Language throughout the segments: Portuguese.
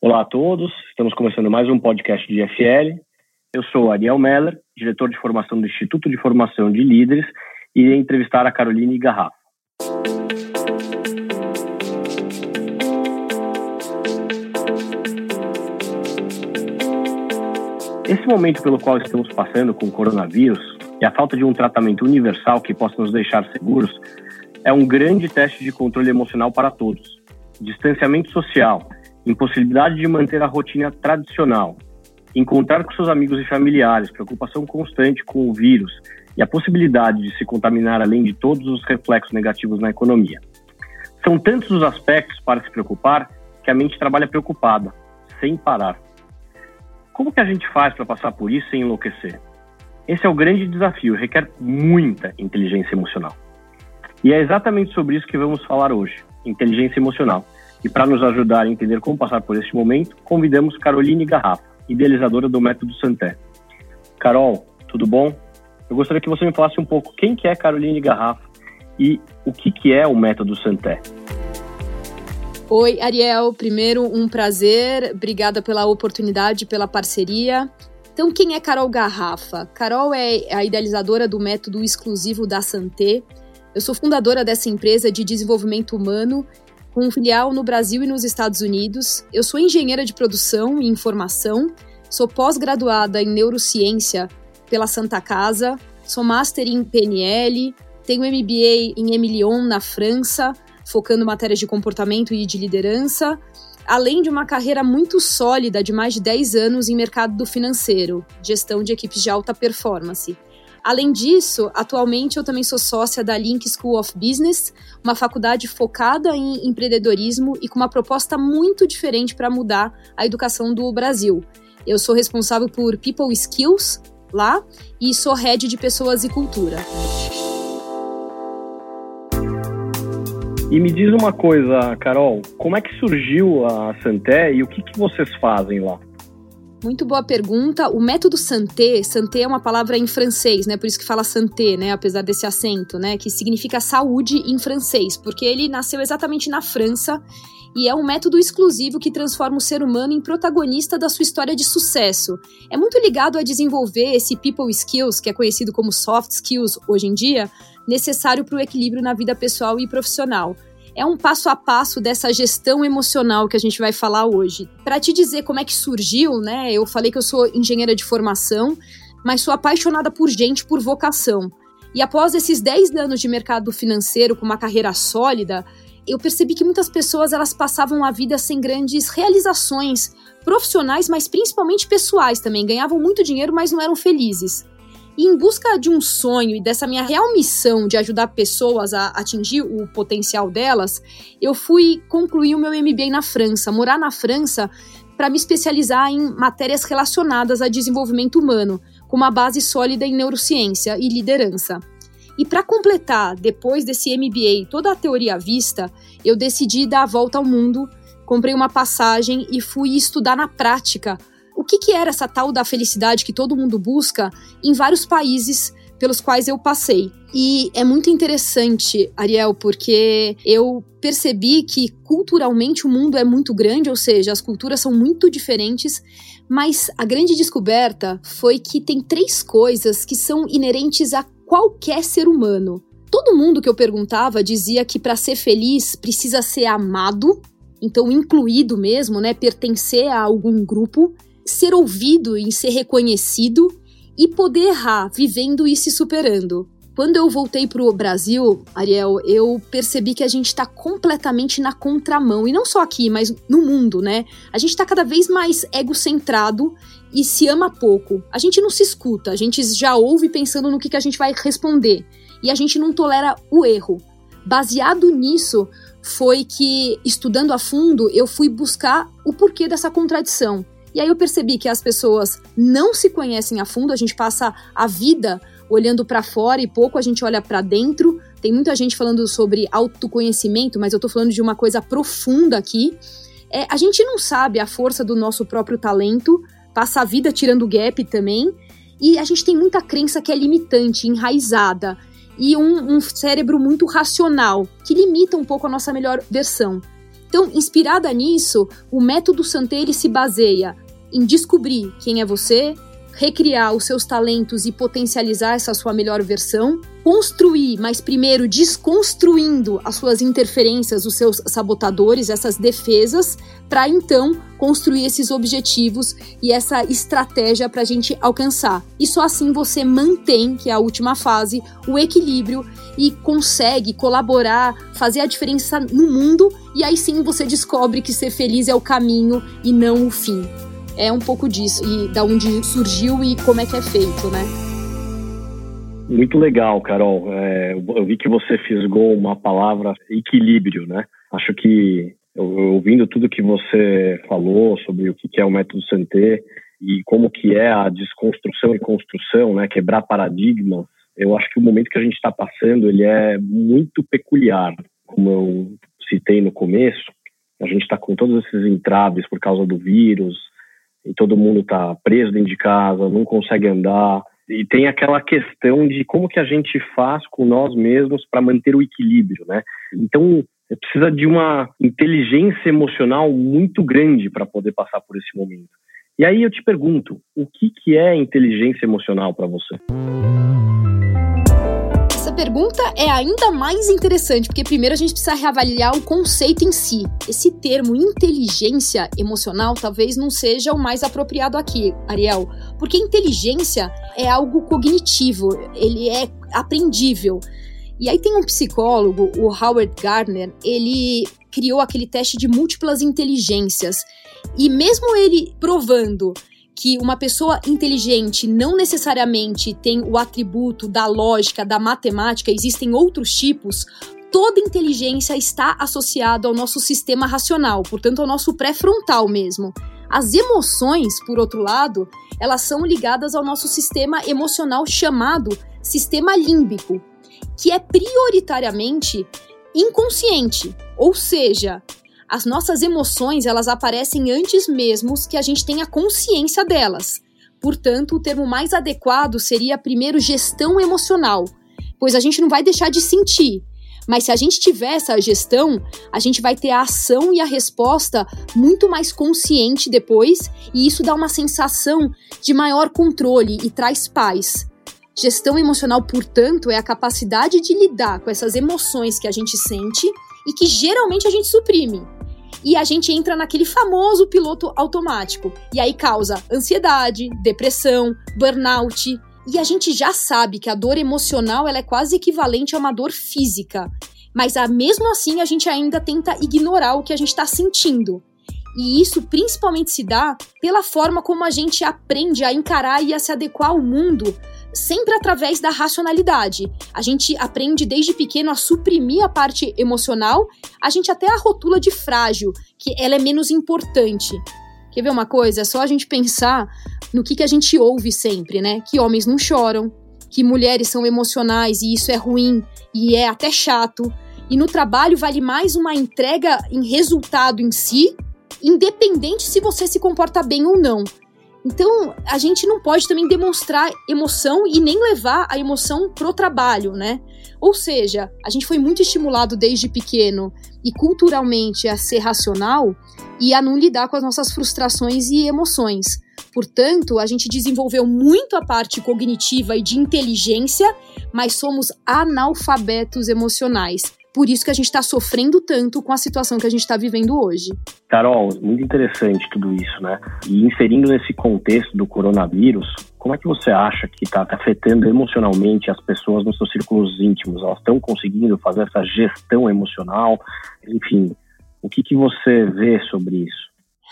Olá a todos, estamos começando mais um podcast de IFL. Eu sou Ariel Meller, diretor de formação do Instituto de Formação de Líderes, e irei entrevistar a Caroline Garrafa. Esse momento pelo qual estamos passando com o coronavírus e a falta de um tratamento universal que possa nos deixar seguros é um grande teste de controle emocional para todos. Distanciamento social, impossibilidade de manter a rotina tradicional, encontrar com seus amigos e familiares, preocupação constante com o vírus e a possibilidade de se contaminar além de todos os reflexos negativos na economia. São tantos os aspectos para se preocupar que a mente trabalha preocupada, sem parar. Como que a gente faz para passar por isso sem enlouquecer? Esse é o grande desafio, requer muita inteligência emocional. E é exatamente sobre isso que vamos falar hoje, inteligência emocional. E para nos ajudar a entender como passar por este momento, convidamos Caroline Garrafa, idealizadora do Método Santé. Carol, tudo bom? Eu gostaria que você me falasse um pouco quem que é Caroline Garrafa e o que, que é o Método Santé. Oi, Ariel. Primeiro, um prazer. Obrigada pela oportunidade, pela parceria. Então, quem é Carol Garrafa? Carol é a idealizadora do método exclusivo da Santé. Eu sou fundadora dessa empresa de desenvolvimento humano com filial no Brasil e nos Estados Unidos. Eu sou engenheira de produção e informação, sou pós-graduada em neurociência pela Santa Casa, sou master em PNL, tenho MBA em Emilion, na França, focando matérias de comportamento e de liderança, além de uma carreira muito sólida de mais de 10 anos em mercado do financeiro, gestão de equipes de alta performance. Além disso, atualmente eu também sou sócia da Link School of Business, uma faculdade focada em empreendedorismo e com uma proposta muito diferente para mudar a educação do Brasil. Eu sou responsável por People Skills lá e sou head de pessoas e cultura. E me diz uma coisa, Carol, como é que surgiu a Santé e o que, que vocês fazem lá? Muito boa pergunta. O método santé, santé é uma palavra em francês, né? Por isso que fala santé, né? Apesar desse acento, né? Que significa saúde em francês, porque ele nasceu exatamente na França e é um método exclusivo que transforma o ser humano em protagonista da sua história de sucesso. É muito ligado a desenvolver esse people skills, que é conhecido como soft skills hoje em dia, necessário para o equilíbrio na vida pessoal e profissional é um passo a passo dessa gestão emocional que a gente vai falar hoje. Para te dizer como é que surgiu, né? Eu falei que eu sou engenheira de formação, mas sou apaixonada por gente por vocação. E após esses 10 anos de mercado financeiro com uma carreira sólida, eu percebi que muitas pessoas elas passavam a vida sem grandes realizações profissionais, mas principalmente pessoais também. Ganhavam muito dinheiro, mas não eram felizes. E em busca de um sonho e dessa minha real missão de ajudar pessoas a atingir o potencial delas, eu fui concluir o meu MBA na França, morar na França para me especializar em matérias relacionadas a desenvolvimento humano, com uma base sólida em neurociência e liderança. E para completar, depois desse MBA, toda a teoria à vista, eu decidi dar a volta ao mundo, comprei uma passagem e fui estudar na prática o que, que era essa tal da felicidade que todo mundo busca em vários países pelos quais eu passei. E é muito interessante, Ariel, porque eu percebi que culturalmente o mundo é muito grande, ou seja, as culturas são muito diferentes, mas a grande descoberta foi que tem três coisas que são inerentes a qualquer ser humano. Todo mundo que eu perguntava dizia que para ser feliz precisa ser amado, então incluído mesmo, né, pertencer a algum grupo ser ouvido e ser reconhecido e poder errar, vivendo e se superando. Quando eu voltei para o Brasil, Ariel, eu percebi que a gente está completamente na contramão. E não só aqui, mas no mundo, né? A gente está cada vez mais egocentrado e se ama pouco. A gente não se escuta, a gente já ouve pensando no que, que a gente vai responder. E a gente não tolera o erro. Baseado nisso, foi que, estudando a fundo, eu fui buscar o porquê dessa contradição. E aí eu percebi que as pessoas não se conhecem a fundo, a gente passa a vida olhando para fora e pouco a gente olha para dentro. Tem muita gente falando sobre autoconhecimento, mas eu tô falando de uma coisa profunda aqui. É, a gente não sabe a força do nosso próprio talento, passa a vida tirando gap também, e a gente tem muita crença que é limitante, enraizada, e um, um cérebro muito racional, que limita um pouco a nossa melhor versão. Então, inspirada nisso, o método Santé se baseia em descobrir quem é você, recriar os seus talentos e potencializar essa sua melhor versão, construir, mas primeiro desconstruindo as suas interferências, os seus sabotadores, essas defesas, para então construir esses objetivos e essa estratégia para a gente alcançar. E só assim você mantém, que é a última fase, o equilíbrio e consegue colaborar, fazer a diferença no mundo, e aí sim você descobre que ser feliz é o caminho e não o fim é um pouco disso e da onde surgiu e como é que é feito, né? Muito legal, Carol. É, eu vi que você fisgou uma palavra equilíbrio, né? Acho que ouvindo tudo que você falou sobre o que é o método Santé e como que é a desconstrução e construção, né? Quebrar paradigmas. Eu acho que o momento que a gente está passando ele é muito peculiar, como eu citei no começo. A gente está com todos esses entraves por causa do vírus, e todo mundo está preso dentro de casa, não consegue andar. E tem aquela questão de como que a gente faz com nós mesmos para manter o equilíbrio, né? Então, precisa de uma inteligência emocional muito grande para poder passar por esse momento. E aí eu te pergunto, o que, que é inteligência emocional para você? Pergunta é ainda mais interessante, porque primeiro a gente precisa reavaliar o conceito em si. Esse termo inteligência emocional talvez não seja o mais apropriado aqui, Ariel, porque inteligência é algo cognitivo, ele é aprendível. E aí tem um psicólogo, o Howard Gardner, ele criou aquele teste de múltiplas inteligências. E mesmo ele provando que uma pessoa inteligente não necessariamente tem o atributo da lógica, da matemática, existem outros tipos, toda inteligência está associada ao nosso sistema racional, portanto, ao nosso pré-frontal mesmo. As emoções, por outro lado, elas são ligadas ao nosso sistema emocional chamado sistema límbico, que é prioritariamente inconsciente, ou seja, as nossas emoções elas aparecem antes mesmo que a gente tenha consciência delas. Portanto, o termo mais adequado seria primeiro gestão emocional, pois a gente não vai deixar de sentir. Mas se a gente tiver essa gestão, a gente vai ter a ação e a resposta muito mais consciente depois, e isso dá uma sensação de maior controle e traz paz. Gestão emocional, portanto, é a capacidade de lidar com essas emoções que a gente sente e que geralmente a gente suprime e a gente entra naquele famoso piloto automático. E aí causa ansiedade, depressão, burnout. E a gente já sabe que a dor emocional ela é quase equivalente a uma dor física. Mas a, mesmo assim a gente ainda tenta ignorar o que a gente está sentindo. E isso principalmente se dá pela forma como a gente aprende a encarar e a se adequar ao mundo sempre através da racionalidade. A gente aprende desde pequeno a suprimir a parte emocional, a gente até a rotula de frágil, que ela é menos importante. Quer ver uma coisa? É só a gente pensar no que, que a gente ouve sempre, né? Que homens não choram, que mulheres são emocionais e isso é ruim e é até chato. E no trabalho vale mais uma entrega em resultado em si, independente se você se comporta bem ou não. Então, a gente não pode também demonstrar emoção e nem levar a emoção pro trabalho, né? Ou seja, a gente foi muito estimulado desde pequeno e culturalmente a ser racional e a não lidar com as nossas frustrações e emoções. Portanto, a gente desenvolveu muito a parte cognitiva e de inteligência, mas somos analfabetos emocionais. Por isso que a gente está sofrendo tanto com a situação que a gente está vivendo hoje. Carol, muito interessante tudo isso, né? E inserindo nesse contexto do coronavírus, como é que você acha que está afetando emocionalmente as pessoas nos seus círculos íntimos? Elas estão conseguindo fazer essa gestão emocional? Enfim, o que, que você vê sobre isso?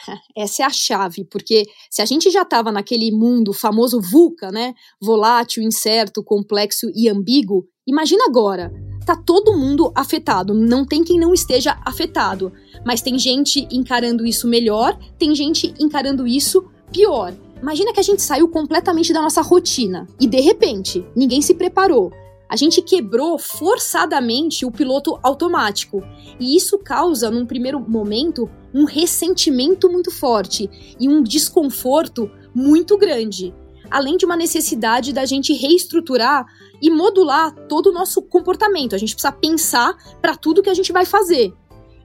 Essa é a chave, porque se a gente já estava naquele mundo famoso VUCA, né? Volátil, incerto, complexo e ambíguo, imagina agora tá todo mundo afetado. Não tem quem não esteja afetado. Mas tem gente encarando isso melhor, tem gente encarando isso pior. Imagina que a gente saiu completamente da nossa rotina e de repente ninguém se preparou. A gente quebrou forçadamente o piloto automático. E isso causa, num primeiro momento, um ressentimento muito forte e um desconforto muito grande além de uma necessidade da gente reestruturar e modular todo o nosso comportamento. A gente precisa pensar para tudo que a gente vai fazer.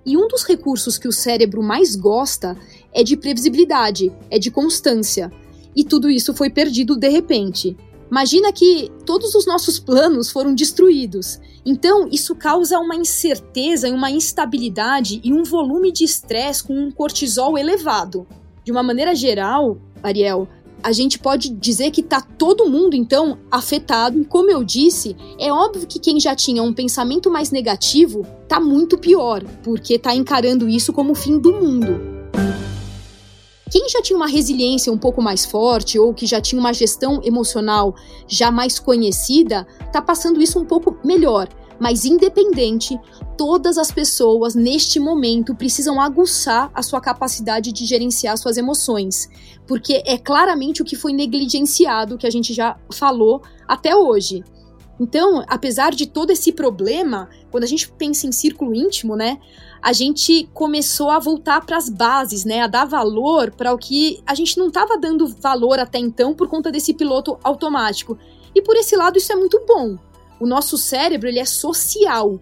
E um dos recursos que o cérebro mais gosta é de previsibilidade, é de constância. E tudo isso foi perdido de repente. Imagina que todos os nossos planos foram destruídos. Então, isso causa uma incerteza e uma instabilidade e um volume de estresse com um cortisol elevado. De uma maneira geral, Ariel, a gente pode dizer que tá todo mundo então afetado e como eu disse, é óbvio que quem já tinha um pensamento mais negativo tá muito pior, porque tá encarando isso como o fim do mundo. Quem já tinha uma resiliência um pouco mais forte ou que já tinha uma gestão emocional já mais conhecida, tá passando isso um pouco melhor. Mas independente, todas as pessoas neste momento precisam aguçar a sua capacidade de gerenciar suas emoções, porque é claramente o que foi negligenciado, que a gente já falou até hoje. Então, apesar de todo esse problema, quando a gente pensa em círculo íntimo, né, a gente começou a voltar para as bases, né, a dar valor para o que a gente não estava dando valor até então por conta desse piloto automático. E por esse lado isso é muito bom, o nosso cérebro ele é social.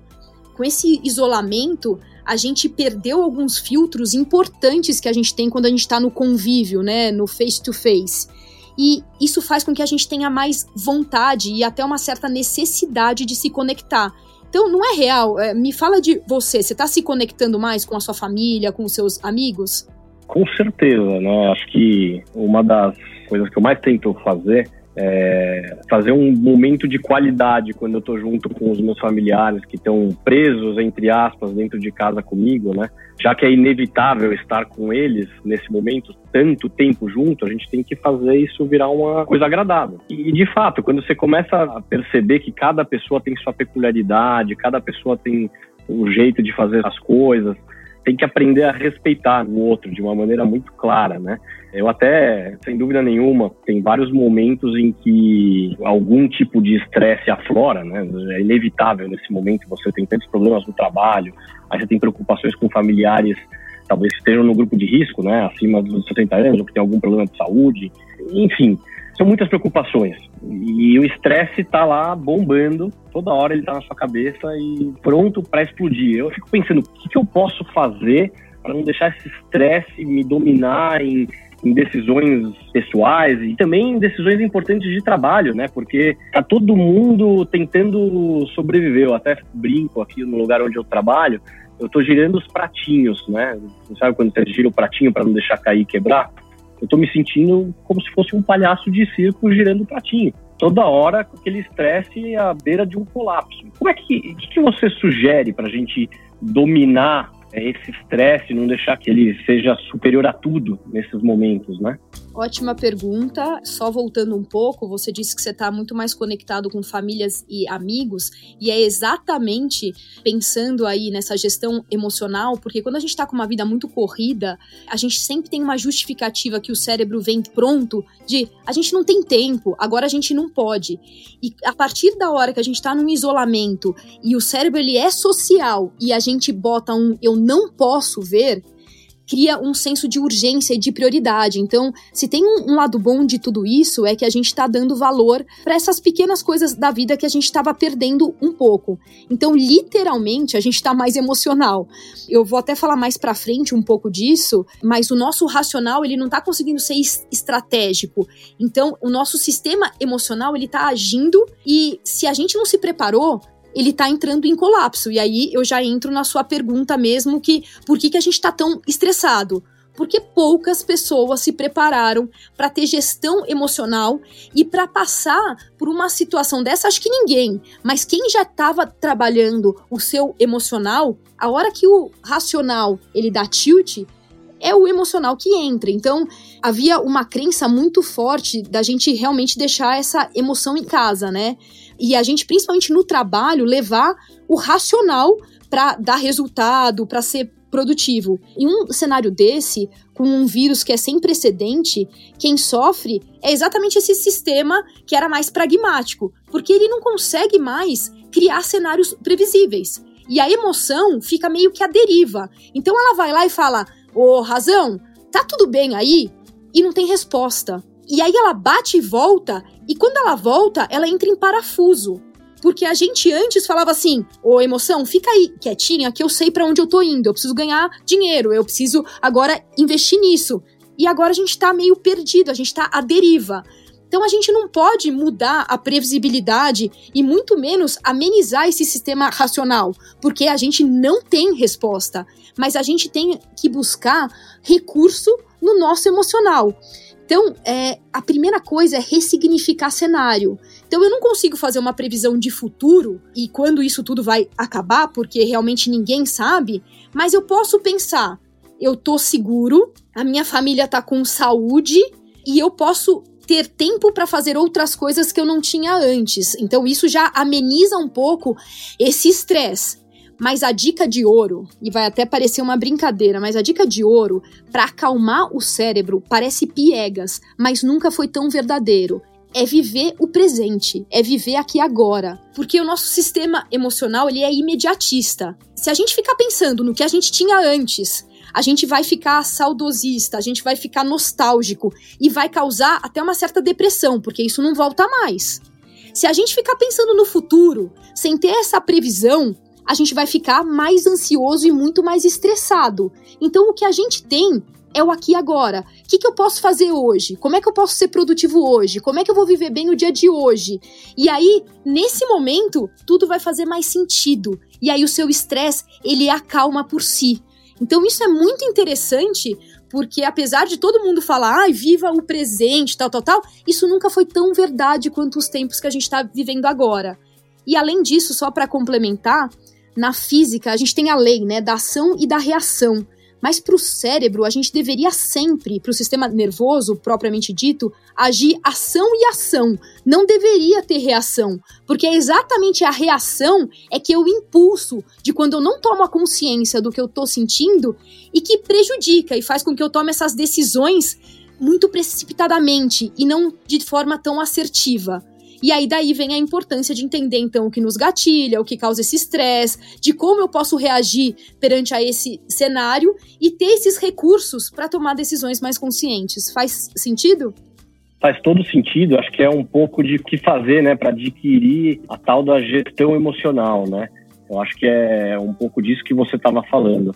Com esse isolamento, a gente perdeu alguns filtros importantes que a gente tem quando a gente está no convívio, né, no face to face. E isso faz com que a gente tenha mais vontade e até uma certa necessidade de se conectar. Então, não é real. É, me fala de você. Você está se conectando mais com a sua família, com os seus amigos? Com certeza, né? Acho que uma das coisas que eu mais tento fazer é, fazer um momento de qualidade quando eu estou junto com os meus familiares que estão presos, entre aspas, dentro de casa comigo, né? Já que é inevitável estar com eles nesse momento, tanto tempo junto, a gente tem que fazer isso virar uma coisa agradável. E, de fato, quando você começa a perceber que cada pessoa tem sua peculiaridade, cada pessoa tem um jeito de fazer as coisas, tem que aprender a respeitar o outro de uma maneira muito clara, né? Eu até, sem dúvida nenhuma, tem vários momentos em que algum tipo de estresse aflora, né? É inevitável nesse momento, você tem tantos problemas no trabalho, aí você tem preocupações com familiares talvez estejam no grupo de risco, né, acima dos 60 anos, ou que tem algum problema de saúde, enfim, são muitas preocupações. E o estresse está lá bombando, toda hora ele está na sua cabeça e pronto para explodir. Eu fico pensando, o que, que eu posso fazer para não deixar esse estresse me dominar em, em, decisões pessoais e também em decisões importantes de trabalho, né? Porque tá todo mundo tentando sobreviver. Eu até brinco aqui no lugar onde eu trabalho, eu estou girando os pratinhos, né? Você sabe quando você gira o pratinho para não deixar cair e quebrar? Eu estou me sentindo como se fosse um palhaço de circo girando o pratinho. Toda hora com aquele estresse à beira de um colapso. Como é que, que, que você sugere para a gente dominar esse estresse, não deixar que ele seja superior a tudo nesses momentos, né? Ótima pergunta. Só voltando um pouco, você disse que você está muito mais conectado com famílias e amigos, e é exatamente pensando aí nessa gestão emocional, porque quando a gente está com uma vida muito corrida, a gente sempre tem uma justificativa que o cérebro vem pronto de a gente não tem tempo, agora a gente não pode. E a partir da hora que a gente está num isolamento e o cérebro ele é social e a gente bota um eu não posso ver, cria um senso de urgência e de prioridade. Então, se tem um, um lado bom de tudo isso, é que a gente está dando valor para essas pequenas coisas da vida que a gente estava perdendo um pouco. Então, literalmente, a gente está mais emocional. Eu vou até falar mais para frente um pouco disso, mas o nosso racional ele não está conseguindo ser estratégico. Então, o nosso sistema emocional ele está agindo e se a gente não se preparou, ele tá entrando em colapso. E aí eu já entro na sua pergunta mesmo que por que, que a gente tá tão estressado? Porque poucas pessoas se prepararam para ter gestão emocional e para passar por uma situação dessa, acho que ninguém, mas quem já estava trabalhando o seu emocional, a hora que o racional ele dá tilt, é o emocional que entra. Então, havia uma crença muito forte da gente realmente deixar essa emoção em casa, né? E a gente, principalmente no trabalho, levar o racional para dar resultado, para ser produtivo. Em um cenário desse, com um vírus que é sem precedente, quem sofre é exatamente esse sistema que era mais pragmático, porque ele não consegue mais criar cenários previsíveis. E a emoção fica meio que à deriva. Então ela vai lá e fala: Ô, oh, razão, tá tudo bem aí? E não tem resposta. E aí ela bate e volta, e quando ela volta, ela entra em parafuso. Porque a gente antes falava assim: ô emoção, fica aí quietinha que eu sei para onde eu tô indo. Eu preciso ganhar dinheiro, eu preciso agora investir nisso. E agora a gente tá meio perdido, a gente tá à deriva. Então a gente não pode mudar a previsibilidade e muito menos amenizar esse sistema racional, porque a gente não tem resposta, mas a gente tem que buscar recurso no nosso emocional. Então, é, a primeira coisa é ressignificar cenário. Então, eu não consigo fazer uma previsão de futuro e quando isso tudo vai acabar, porque realmente ninguém sabe, mas eu posso pensar: eu tô seguro, a minha família tá com saúde e eu posso ter tempo para fazer outras coisas que eu não tinha antes. Então isso já ameniza um pouco esse estresse. Mas a dica de ouro, e vai até parecer uma brincadeira, mas a dica de ouro para acalmar o cérebro parece piegas, mas nunca foi tão verdadeiro. É viver o presente, é viver aqui agora, porque o nosso sistema emocional ele é imediatista. Se a gente ficar pensando no que a gente tinha antes, a gente vai ficar saudosista, a gente vai ficar nostálgico e vai causar até uma certa depressão, porque isso não volta mais. Se a gente ficar pensando no futuro, sem ter essa previsão, a gente vai ficar mais ansioso e muito mais estressado. Então, o que a gente tem é o aqui e agora. O que, que eu posso fazer hoje? Como é que eu posso ser produtivo hoje? Como é que eu vou viver bem o dia de hoje? E aí, nesse momento, tudo vai fazer mais sentido. E aí o seu estresse, ele acalma por si. Então isso é muito interessante, porque apesar de todo mundo falar, ai, viva o presente, tal, tal, tal, isso nunca foi tão verdade quanto os tempos que a gente está vivendo agora. E além disso, só para complementar, na física a gente tem a lei, né, da ação e da reação. Mas para o cérebro, a gente deveria sempre, para o sistema nervoso propriamente dito, agir ação e ação. Não deveria ter reação, porque é exatamente a reação é que é o impulso de quando eu não tomo a consciência do que eu estou sentindo e que prejudica e faz com que eu tome essas decisões muito precipitadamente e não de forma tão assertiva. E aí daí vem a importância de entender então o que nos gatilha, o que causa esse estresse, de como eu posso reagir perante a esse cenário e ter esses recursos para tomar decisões mais conscientes. Faz sentido? Faz todo sentido, acho que é um pouco de o que fazer, né, para adquirir a tal da gestão emocional, né? Eu acho que é um pouco disso que você estava falando.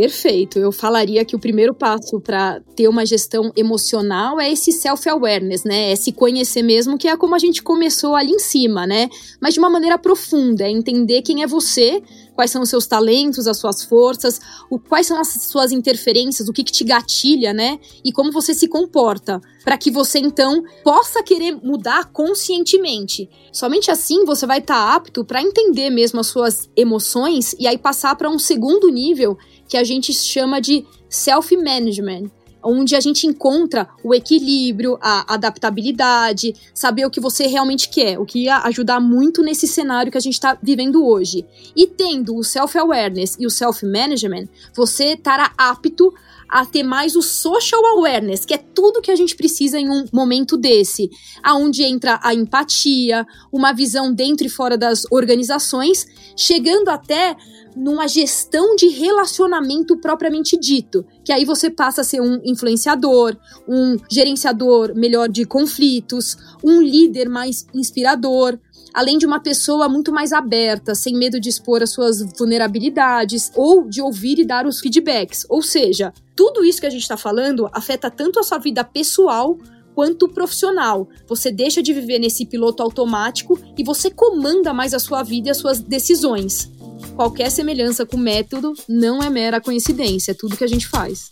Perfeito. Eu falaria que o primeiro passo para ter uma gestão emocional é esse self-awareness, né? É se conhecer mesmo, que é como a gente começou ali em cima, né? Mas de uma maneira profunda, é entender quem é você, quais são os seus talentos, as suas forças, o, quais são as suas interferências, o que, que te gatilha, né? E como você se comporta, para que você então possa querer mudar conscientemente. Somente assim você vai estar tá apto para entender mesmo as suas emoções e aí passar para um segundo nível que a gente chama de self-management, onde a gente encontra o equilíbrio, a adaptabilidade, saber o que você realmente quer, o que ia ajudar muito nesse cenário que a gente está vivendo hoje. E tendo o self-awareness e o self-management, você estará apto a ter mais o social awareness, que é tudo que a gente precisa em um momento desse, aonde entra a empatia, uma visão dentro e fora das organizações, chegando até numa gestão de relacionamento propriamente dito, que aí você passa a ser um influenciador, um gerenciador melhor de conflitos, um líder mais inspirador, além de uma pessoa muito mais aberta, sem medo de expor as suas vulnerabilidades ou de ouvir e dar os feedbacks. Ou seja, tudo isso que a gente está falando afeta tanto a sua vida pessoal quanto profissional. Você deixa de viver nesse piloto automático e você comanda mais a sua vida e as suas decisões. Qualquer semelhança com o método não é mera coincidência, é tudo que a gente faz.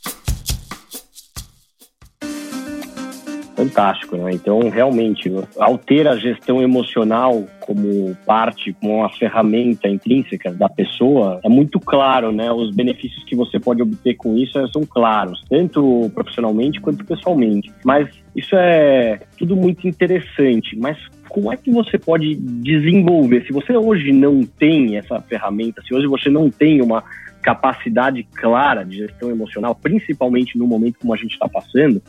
Fantástico, né? Então, realmente, ao ter a gestão emocional como parte, como uma ferramenta intrínseca da pessoa, é muito claro, né? Os benefícios que você pode obter com isso são claros, tanto profissionalmente quanto pessoalmente. Mas isso é tudo muito interessante. Mas como é que você pode desenvolver? Se você hoje não tem essa ferramenta, se hoje você não tem uma capacidade clara de gestão emocional, principalmente no momento como a gente está passando,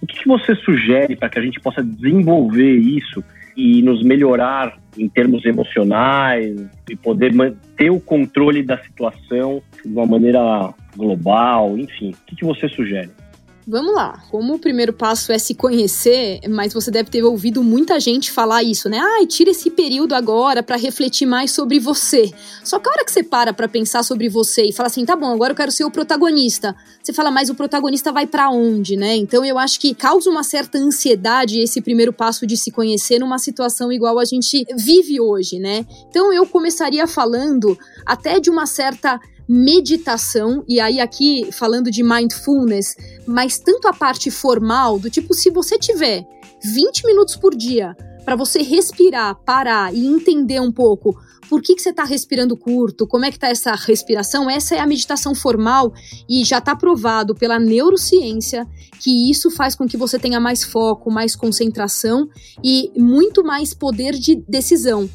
o que, que você sugere para que a gente possa desenvolver isso e nos melhorar em termos emocionais e poder manter o controle da situação de uma maneira global, enfim, o que, que você sugere? Vamos lá. Como o primeiro passo é se conhecer, mas você deve ter ouvido muita gente falar isso, né? Ai, tira esse período agora para refletir mais sobre você. Só que a hora que você para para pensar sobre você e fala assim, tá bom, agora eu quero ser o protagonista. Você fala, mas o protagonista vai para onde, né? Então eu acho que causa uma certa ansiedade esse primeiro passo de se conhecer numa situação igual a gente vive hoje, né? Então eu começaria falando até de uma certa meditação, e aí aqui falando de mindfulness, mas tanto a parte formal, do tipo, se você tiver 20 minutos por dia para você respirar, parar e entender um pouco por que, que você está respirando curto, como é que está essa respiração, essa é a meditação formal e já está provado pela neurociência que isso faz com que você tenha mais foco, mais concentração e muito mais poder de decisão.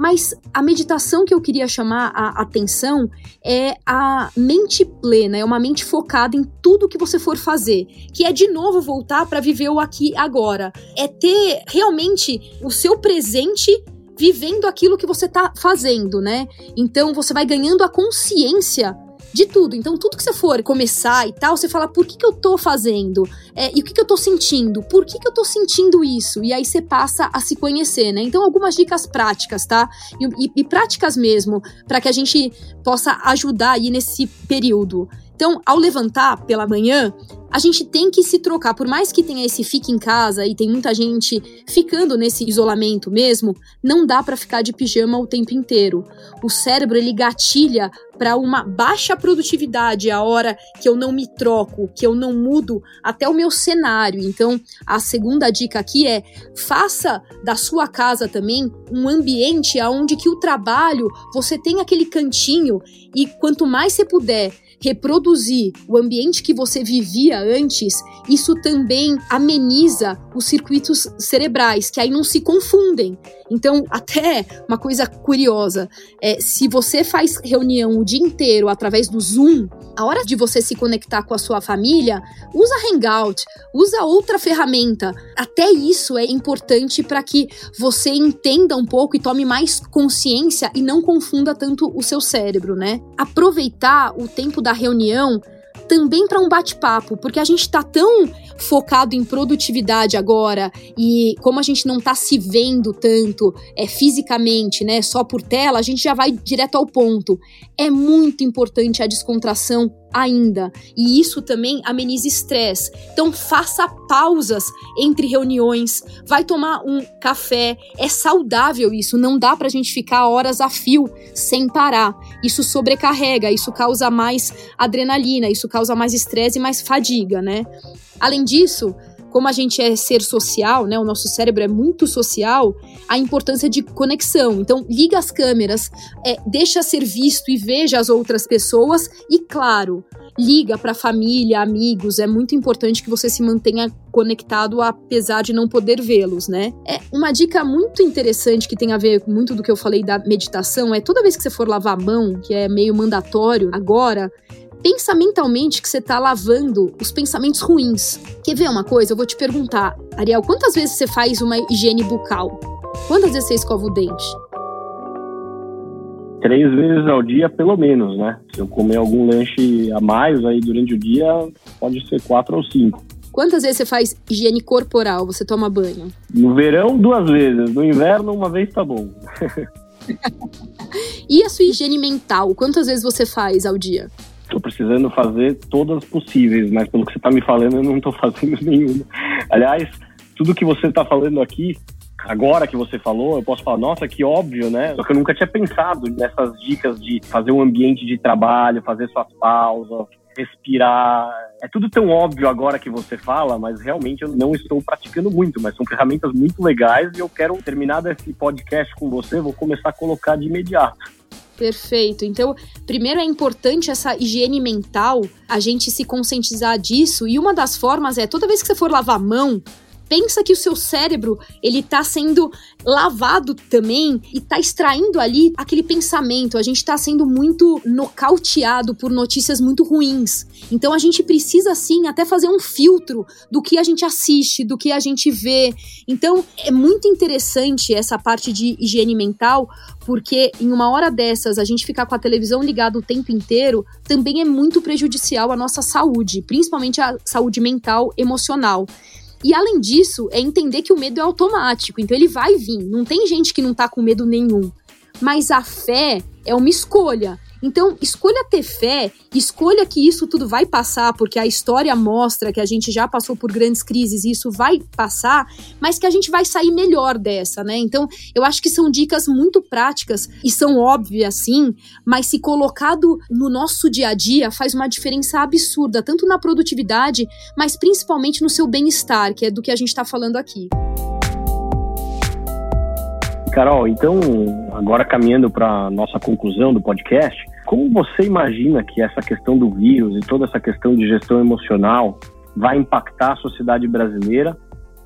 Mas a meditação que eu queria chamar a atenção é a mente plena, é uma mente focada em tudo que você for fazer, que é de novo voltar para viver o aqui agora, é ter realmente o seu presente vivendo aquilo que você está fazendo, né? Então você vai ganhando a consciência de tudo. Então, tudo que você for começar e tal, você fala, por que, que eu tô fazendo? É, e o que, que eu tô sentindo? Por que, que eu tô sentindo isso? E aí você passa a se conhecer, né? Então, algumas dicas práticas, tá? E, e, e práticas mesmo, para que a gente possa ajudar aí nesse período. Então, ao levantar pela manhã, a gente tem que se trocar. Por mais que tenha esse fique em casa e tem muita gente ficando nesse isolamento mesmo, não dá para ficar de pijama o tempo inteiro. O cérebro ele gatilha para uma baixa produtividade a hora que eu não me troco, que eu não mudo até o meu cenário. Então, a segunda dica aqui é: faça da sua casa também um ambiente aonde que o trabalho você tem aquele cantinho e quanto mais você puder reproduzir o ambiente que você vivia antes, isso também ameniza os circuitos cerebrais, que aí não se confundem. Então, até uma coisa curiosa, é, se você faz reunião o dia inteiro através do Zoom, a hora de você se conectar com a sua família, usa Hangout, usa outra ferramenta. Até isso é importante para que você entenda um pouco e tome mais consciência e não confunda tanto o seu cérebro, né? Aproveitar o tempo da reunião também para um bate-papo, porque a gente está tão focado em produtividade agora e como a gente não está se vendo tanto é, fisicamente, né, só por tela, a gente já vai direto ao ponto. É muito importante a descontração ainda. E isso também ameniza estresse. Então faça pausas entre reuniões, vai tomar um café. É saudável isso, não dá pra gente ficar horas a fio sem parar. Isso sobrecarrega, isso causa mais adrenalina, isso causa mais estresse e mais fadiga, né? Além disso, como a gente é ser social, né, o nosso cérebro é muito social, a importância de conexão. Então, liga as câmeras, é, deixa ser visto e veja as outras pessoas e, claro, liga para família, amigos. É muito importante que você se mantenha conectado, apesar de não poder vê-los, né? É uma dica muito interessante que tem a ver com muito do que eu falei da meditação é toda vez que você for lavar a mão, que é meio mandatório agora, pensa mentalmente que você está lavando os pensamentos ruins. Quer ver uma coisa? Eu vou te perguntar, Ariel, quantas vezes você faz uma higiene bucal? Quantas vezes você escova o dente? Três vezes ao dia, pelo menos, né? Se eu comer algum lanche a mais aí durante o dia, pode ser quatro ou cinco. Quantas vezes você faz higiene corporal? Você toma banho? No verão, duas vezes. No inverno, uma vez tá bom. e a sua higiene mental? Quantas vezes você faz ao dia? Precisando fazer todas possíveis, mas pelo que você está me falando, eu não estou fazendo nenhuma. Aliás, tudo que você está falando aqui, agora que você falou, eu posso falar, nossa, que óbvio, né? Só que eu nunca tinha pensado nessas dicas de fazer um ambiente de trabalho, fazer suas pausas, respirar. É tudo tão óbvio agora que você fala, mas realmente eu não estou praticando muito, mas são ferramentas muito legais e eu quero terminar esse podcast com você, vou começar a colocar de imediato. Perfeito. Então, primeiro é importante essa higiene mental, a gente se conscientizar disso. E uma das formas é toda vez que você for lavar a mão, pensa que o seu cérebro ele tá sendo lavado também e tá extraindo ali aquele pensamento. A gente tá sendo muito nocauteado por notícias muito ruins. Então a gente precisa sim até fazer um filtro do que a gente assiste, do que a gente vê. Então é muito interessante essa parte de higiene mental, porque em uma hora dessas a gente ficar com a televisão ligada o tempo inteiro também é muito prejudicial à nossa saúde, principalmente a saúde mental, emocional. E além disso, é entender que o medo é automático, então ele vai vir. Não tem gente que não tá com medo nenhum. Mas a fé é uma escolha. Então, escolha ter fé, escolha que isso tudo vai passar, porque a história mostra que a gente já passou por grandes crises e isso vai passar, mas que a gente vai sair melhor dessa, né? Então, eu acho que são dicas muito práticas e são óbvias, sim, mas se colocado no nosso dia a dia faz uma diferença absurda, tanto na produtividade, mas principalmente no seu bem-estar, que é do que a gente está falando aqui. Carol, então, agora caminhando para nossa conclusão do podcast, como você imagina que essa questão do vírus e toda essa questão de gestão emocional vai impactar a sociedade brasileira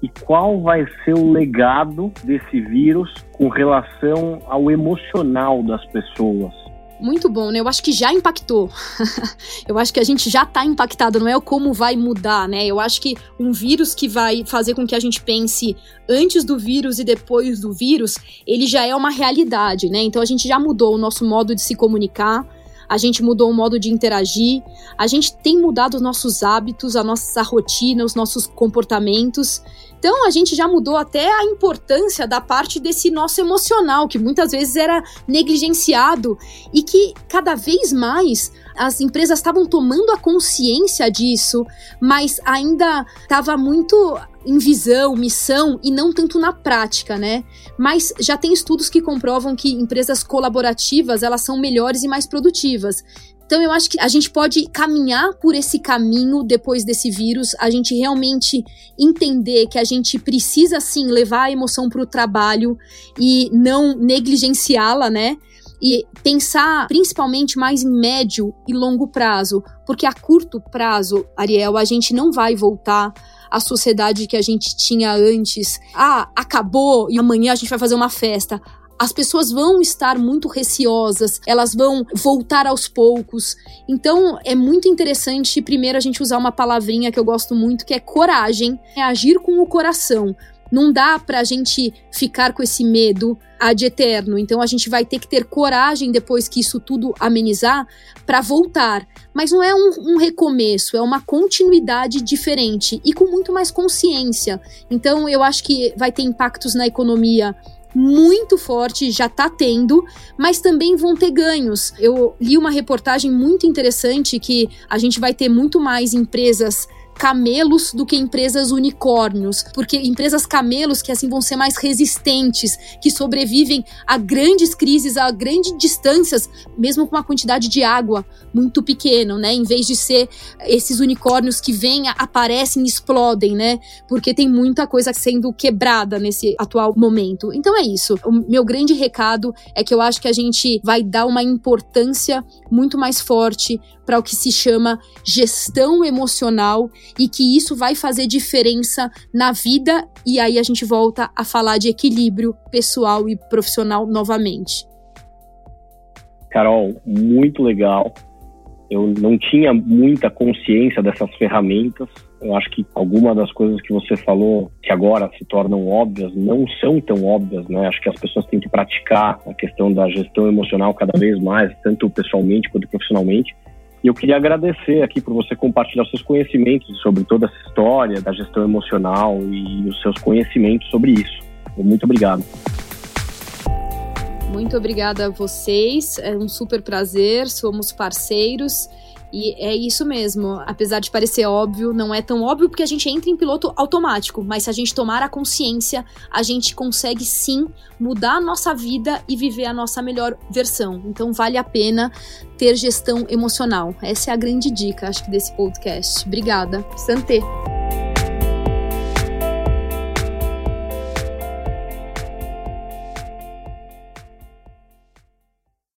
e qual vai ser o legado desse vírus com relação ao emocional das pessoas? Muito bom, né? Eu acho que já impactou. eu acho que a gente já tá impactado, não é o como vai mudar, né? Eu acho que um vírus que vai fazer com que a gente pense antes do vírus e depois do vírus, ele já é uma realidade, né? Então a gente já mudou o nosso modo de se comunicar, a gente mudou o modo de interagir, a gente tem mudado os nossos hábitos, a nossa rotina, os nossos comportamentos. Então a gente já mudou até a importância da parte desse nosso emocional, que muitas vezes era negligenciado e que cada vez mais as empresas estavam tomando a consciência disso, mas ainda estava muito em visão, missão e não tanto na prática, né? Mas já tem estudos que comprovam que empresas colaborativas elas são melhores e mais produtivas. Então eu acho que a gente pode caminhar por esse caminho depois desse vírus, a gente realmente entender que a gente precisa sim levar a emoção para o trabalho e não negligenciá-la, né? E pensar principalmente mais em médio e longo prazo, porque a curto prazo, Ariel, a gente não vai voltar à sociedade que a gente tinha antes. Ah, acabou e amanhã a gente vai fazer uma festa as pessoas vão estar muito receosas, elas vão voltar aos poucos. Então é muito interessante, primeiro, a gente usar uma palavrinha que eu gosto muito, que é coragem, é agir com o coração. Não dá pra gente ficar com esse medo ad eterno. Então a gente vai ter que ter coragem depois que isso tudo amenizar para voltar. Mas não é um, um, recomeço, é uma continuidade diferente e com muito mais consciência. Então eu acho que vai ter impactos na economia muito forte, já está tendo, mas também vão ter ganhos. Eu li uma reportagem muito interessante que a gente vai ter muito mais empresas camelos do que empresas unicórnios, porque empresas camelos que assim vão ser mais resistentes, que sobrevivem a grandes crises, a grandes distâncias, mesmo com uma quantidade de água muito pequena, né? Em vez de ser esses unicórnios que vêm, aparecem explodem, né? Porque tem muita coisa sendo quebrada nesse atual momento. Então é isso. O meu grande recado é que eu acho que a gente vai dar uma importância muito mais forte para o que se chama gestão emocional e que isso vai fazer diferença na vida e aí a gente volta a falar de equilíbrio pessoal e profissional novamente. Carol, muito legal. Eu não tinha muita consciência dessas ferramentas. Eu acho que algumas das coisas que você falou, que agora se tornam óbvias, não são tão óbvias, né? Acho que as pessoas têm que praticar a questão da gestão emocional cada vez mais, tanto pessoalmente quanto profissionalmente. E eu queria agradecer aqui por você compartilhar seus conhecimentos sobre toda essa história da gestão emocional e os seus conhecimentos sobre isso. Muito obrigado. Muito obrigada a vocês. É um super prazer. Somos parceiros. E é isso mesmo. Apesar de parecer óbvio, não é tão óbvio porque a gente entra em piloto automático. Mas se a gente tomar a consciência, a gente consegue sim mudar a nossa vida e viver a nossa melhor versão. Então vale a pena ter gestão emocional. Essa é a grande dica, acho que, desse podcast. Obrigada. Santé!